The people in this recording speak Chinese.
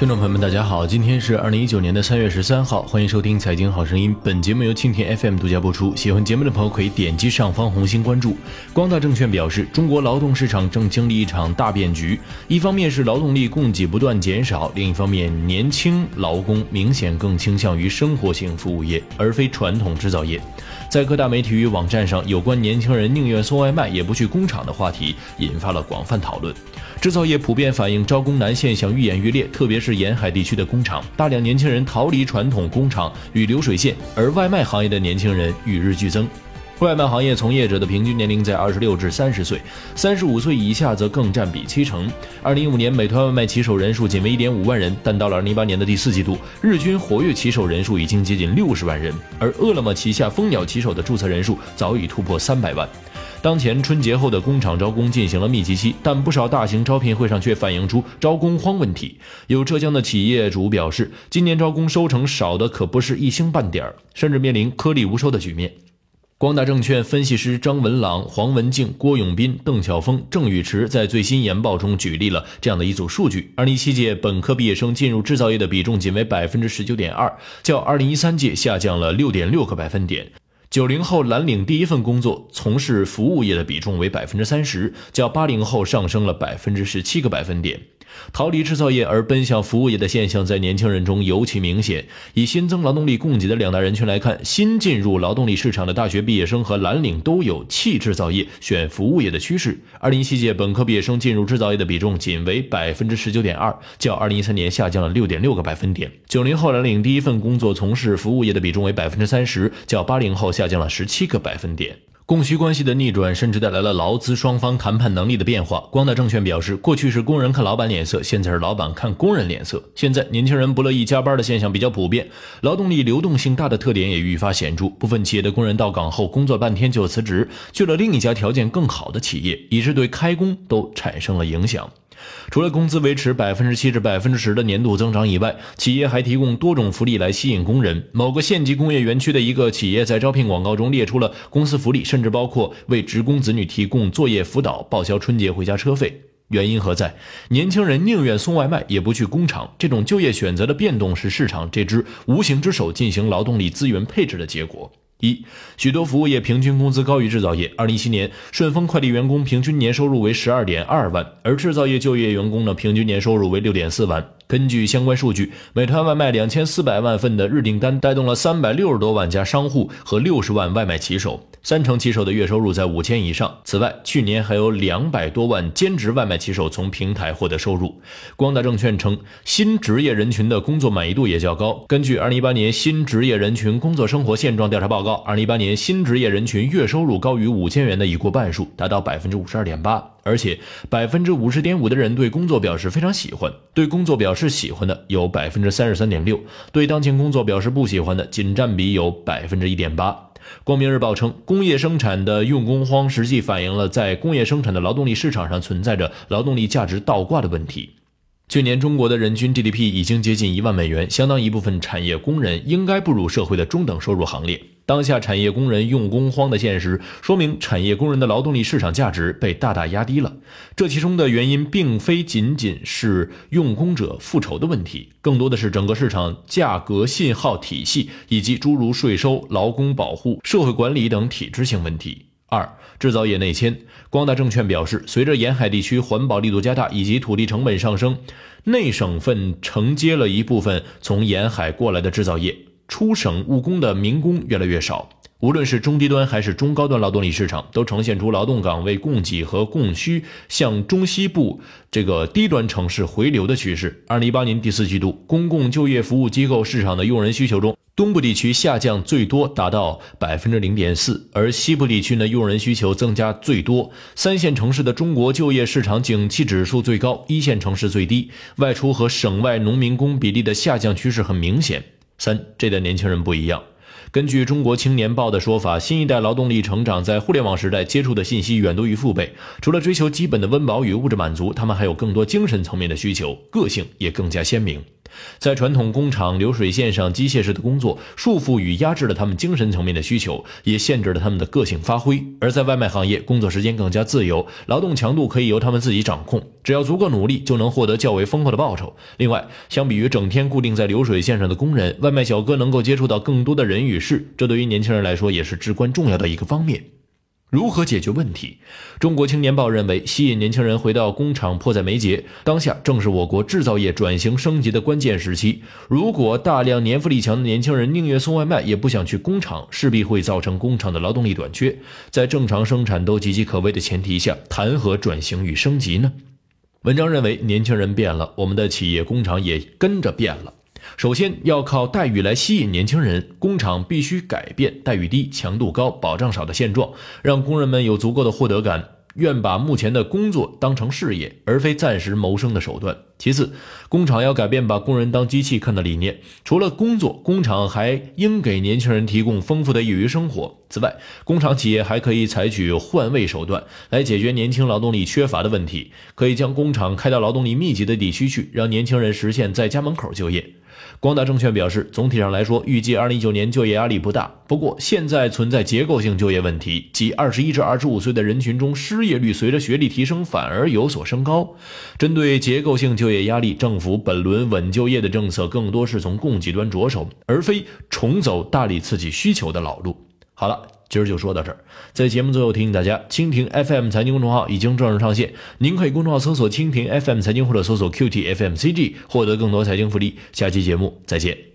听众朋友们，大家好，今天是二零一九年的三月十三号，欢迎收听《财经好声音》。本节目由蜻蜓 FM 独家播出。喜欢节目的朋友可以点击上方红心关注。光大证券表示，中国劳动市场正经历一场大变局，一方面是劳动力供给不断减少，另一方面年轻劳工明显更倾向于生活性服务业，而非传统制造业。在各大媒体与网站上，有关年轻人宁愿送外卖也不去工厂的话题引发了广泛讨论。制造业普遍反映招工难现象愈演愈烈，特别是沿海地区的工厂，大量年轻人逃离传统工厂与流水线，而外卖行业的年轻人与日俱增。外卖行业从业者的平均年龄在二十六至三十岁，三十五岁以下则更占比七成。二零一五年，美团外卖骑手人数仅为一点五万人，但到了二零一八年的第四季度，日均活跃骑手人数已经接近六十万人，而饿了么旗下蜂鸟骑手的注册人数早已突破三百万。当前春节后的工厂招工进行了密集期，但不少大型招聘会上却反映出招工荒问题。有浙江的企业主表示，今年招工收成少的可不是一星半点儿，甚至面临颗粒无收的局面。光大证券分析师张文朗、黄文静、郭永斌、邓晓峰、郑宇驰在最新研报中举例了这样的一组数据：二零一七届本科毕业生进入制造业的比重仅为百分之十九点二，较二零一三届下降了六点六个百分点。九零后蓝领第一份工作从事服务业的比重为百分之三十，较八零后上升了百分之十七个百分点。逃离制造业而奔向服务业的现象在年轻人中尤其明显。以新增劳动力供给的两大人群来看，新进入劳动力市场的大学毕业生和蓝领都有弃制造业选服务业的趋势。二零一七届本科毕业生进入制造业的比重仅为百分之十九点二，较二零一三年下降了六点六个百分点。九零后蓝领第一份工作从事服务业的比重为百分之三十，较八零后下降了十七个百分点。供需关系的逆转，甚至带来了劳资双方谈判能力的变化。光大证券表示，过去是工人看老板脸色，现在是老板看工人脸色。现在年轻人不乐意加班的现象比较普遍，劳动力流动性大的特点也愈发显著。部分企业的工人到岗后工作半天就辞职，去了另一家条件更好的企业，以致对开工都产生了影响。除了工资维持百分之七至百分之十的年度增长以外，企业还提供多种福利来吸引工人。某个县级工业园区的一个企业在招聘广告中列出了公司福利，甚至包括为职工子女提供作业辅导、报销春节回家车费。原因何在？年轻人宁愿送外卖也不去工厂，这种就业选择的变动是市场这只无形之手进行劳动力资源配置的结果。一，许多服务业平均工资高于制造业。二零一七年，顺丰快递员工平均年收入为十二点二万，而制造业就业员工呢，平均年收入为六点四万。根据相关数据，美团外卖两千四百万份的日订单，带动了三百六十多万家商户和六十万外卖骑手，三成骑手的月收入在五千以上。此外，去年还有两百多万兼职外卖骑手从平台获得收入。光大证券称，新职业人群的工作满意度也较高。根据二零一八年新职业人群工作生活现状调查报告，二零一八年新职业人群月收入高于五千元的已过半数，达到百分之五十二点八。而且百分之五十点五的人对工作表示非常喜欢，对工作表示喜欢的有百分之三十三点六，对当前工作表示不喜欢的仅占比有百分之一点八。光明日报称，工业生产的用工荒实际反映了在工业生产的劳动力市场上存在着劳动力价值倒挂的问题。去年中国的人均 GDP 已经接近一万美元，相当一部分产业工人应该步入社会的中等收入行列。当下产业工人用工荒的现实，说明产业工人的劳动力市场价值被大大压低了。这其中的原因，并非仅仅是用工者复仇的问题，更多的是整个市场价格信号体系以及诸如税收、劳工保护、社会管理等体制性问题。二、制造业内迁。光大证券表示，随着沿海地区环保力度加大以及土地成本上升，内省份承接了一部分从沿海过来的制造业。出省务工的民工越来越少，无论是中低端还是中高端劳动力市场，都呈现出劳动岗位供给和供需向中西部这个低端城市回流的趋势。二零一八年第四季度，公共就业服务机构市场的用人需求中，东部地区下降最多，达到百分之零点四，而西部地区呢，用人需求增加最多。三线城市的中国就业市场景气指数最高，一线城市最低，外出和省外农民工比例的下降趋势很明显。三，这代年轻人不一样。根据中国青年报的说法，新一代劳动力成长在互联网时代接触的信息远多于父辈，除了追求基本的温饱与物质满足，他们还有更多精神层面的需求，个性也更加鲜明。在传统工厂流水线上，机械式的工作束缚与压制了他们精神层面的需求，也限制了他们的个性发挥；而在外卖行业，工作时间更加自由，劳动强度可以由他们自己掌控，只要足够努力，就能获得较为丰厚的报酬。另外，相比于整天固定在流水线上的工人，外卖小哥能够接触到更多的人与事，这对于年轻人来说也是至关重要的一个方面。如何解决问题？中国青年报认为，吸引年轻人回到工厂迫在眉睫。当下正是我国制造业转型升级的关键时期。如果大量年富力强的年轻人宁愿送外卖也不想去工厂，势必会造成工厂的劳动力短缺。在正常生产都岌岌可危的前提下，谈何转型与升级呢？文章认为，年轻人变了，我们的企业工厂也跟着变了。首先要靠待遇来吸引年轻人，工厂必须改变待遇低、强度高、保障少的现状，让工人们有足够的获得感，愿把目前的工作当成事业，而非暂时谋生的手段。其次，工厂要改变把工人当机器看的理念，除了工作，工厂还应给年轻人提供丰富的业余生活。此外，工厂企业还可以采取换位手段来解决年轻劳动力缺乏的问题，可以将工厂开到劳动力密集的地区去，让年轻人实现在家门口就业。光大证券表示，总体上来说，预计二零一九年就业压力不大。不过，现在存在结构性就业问题，即二十一至二十五岁的人群中，失业率随着学历提升反而有所升高。针对结构性就业就业压力，政府本轮稳就业的政策更多是从供给端着手，而非重走大力刺激需求的老路。好了。今儿就说到这儿，在节目最后提醒大家，蜻蜓 FM 财经公众号已经正式上线，您可以公众号搜索蜻蜓 FM 财经或者搜索 QTFMCG 获得更多财经福利。下期节目再见。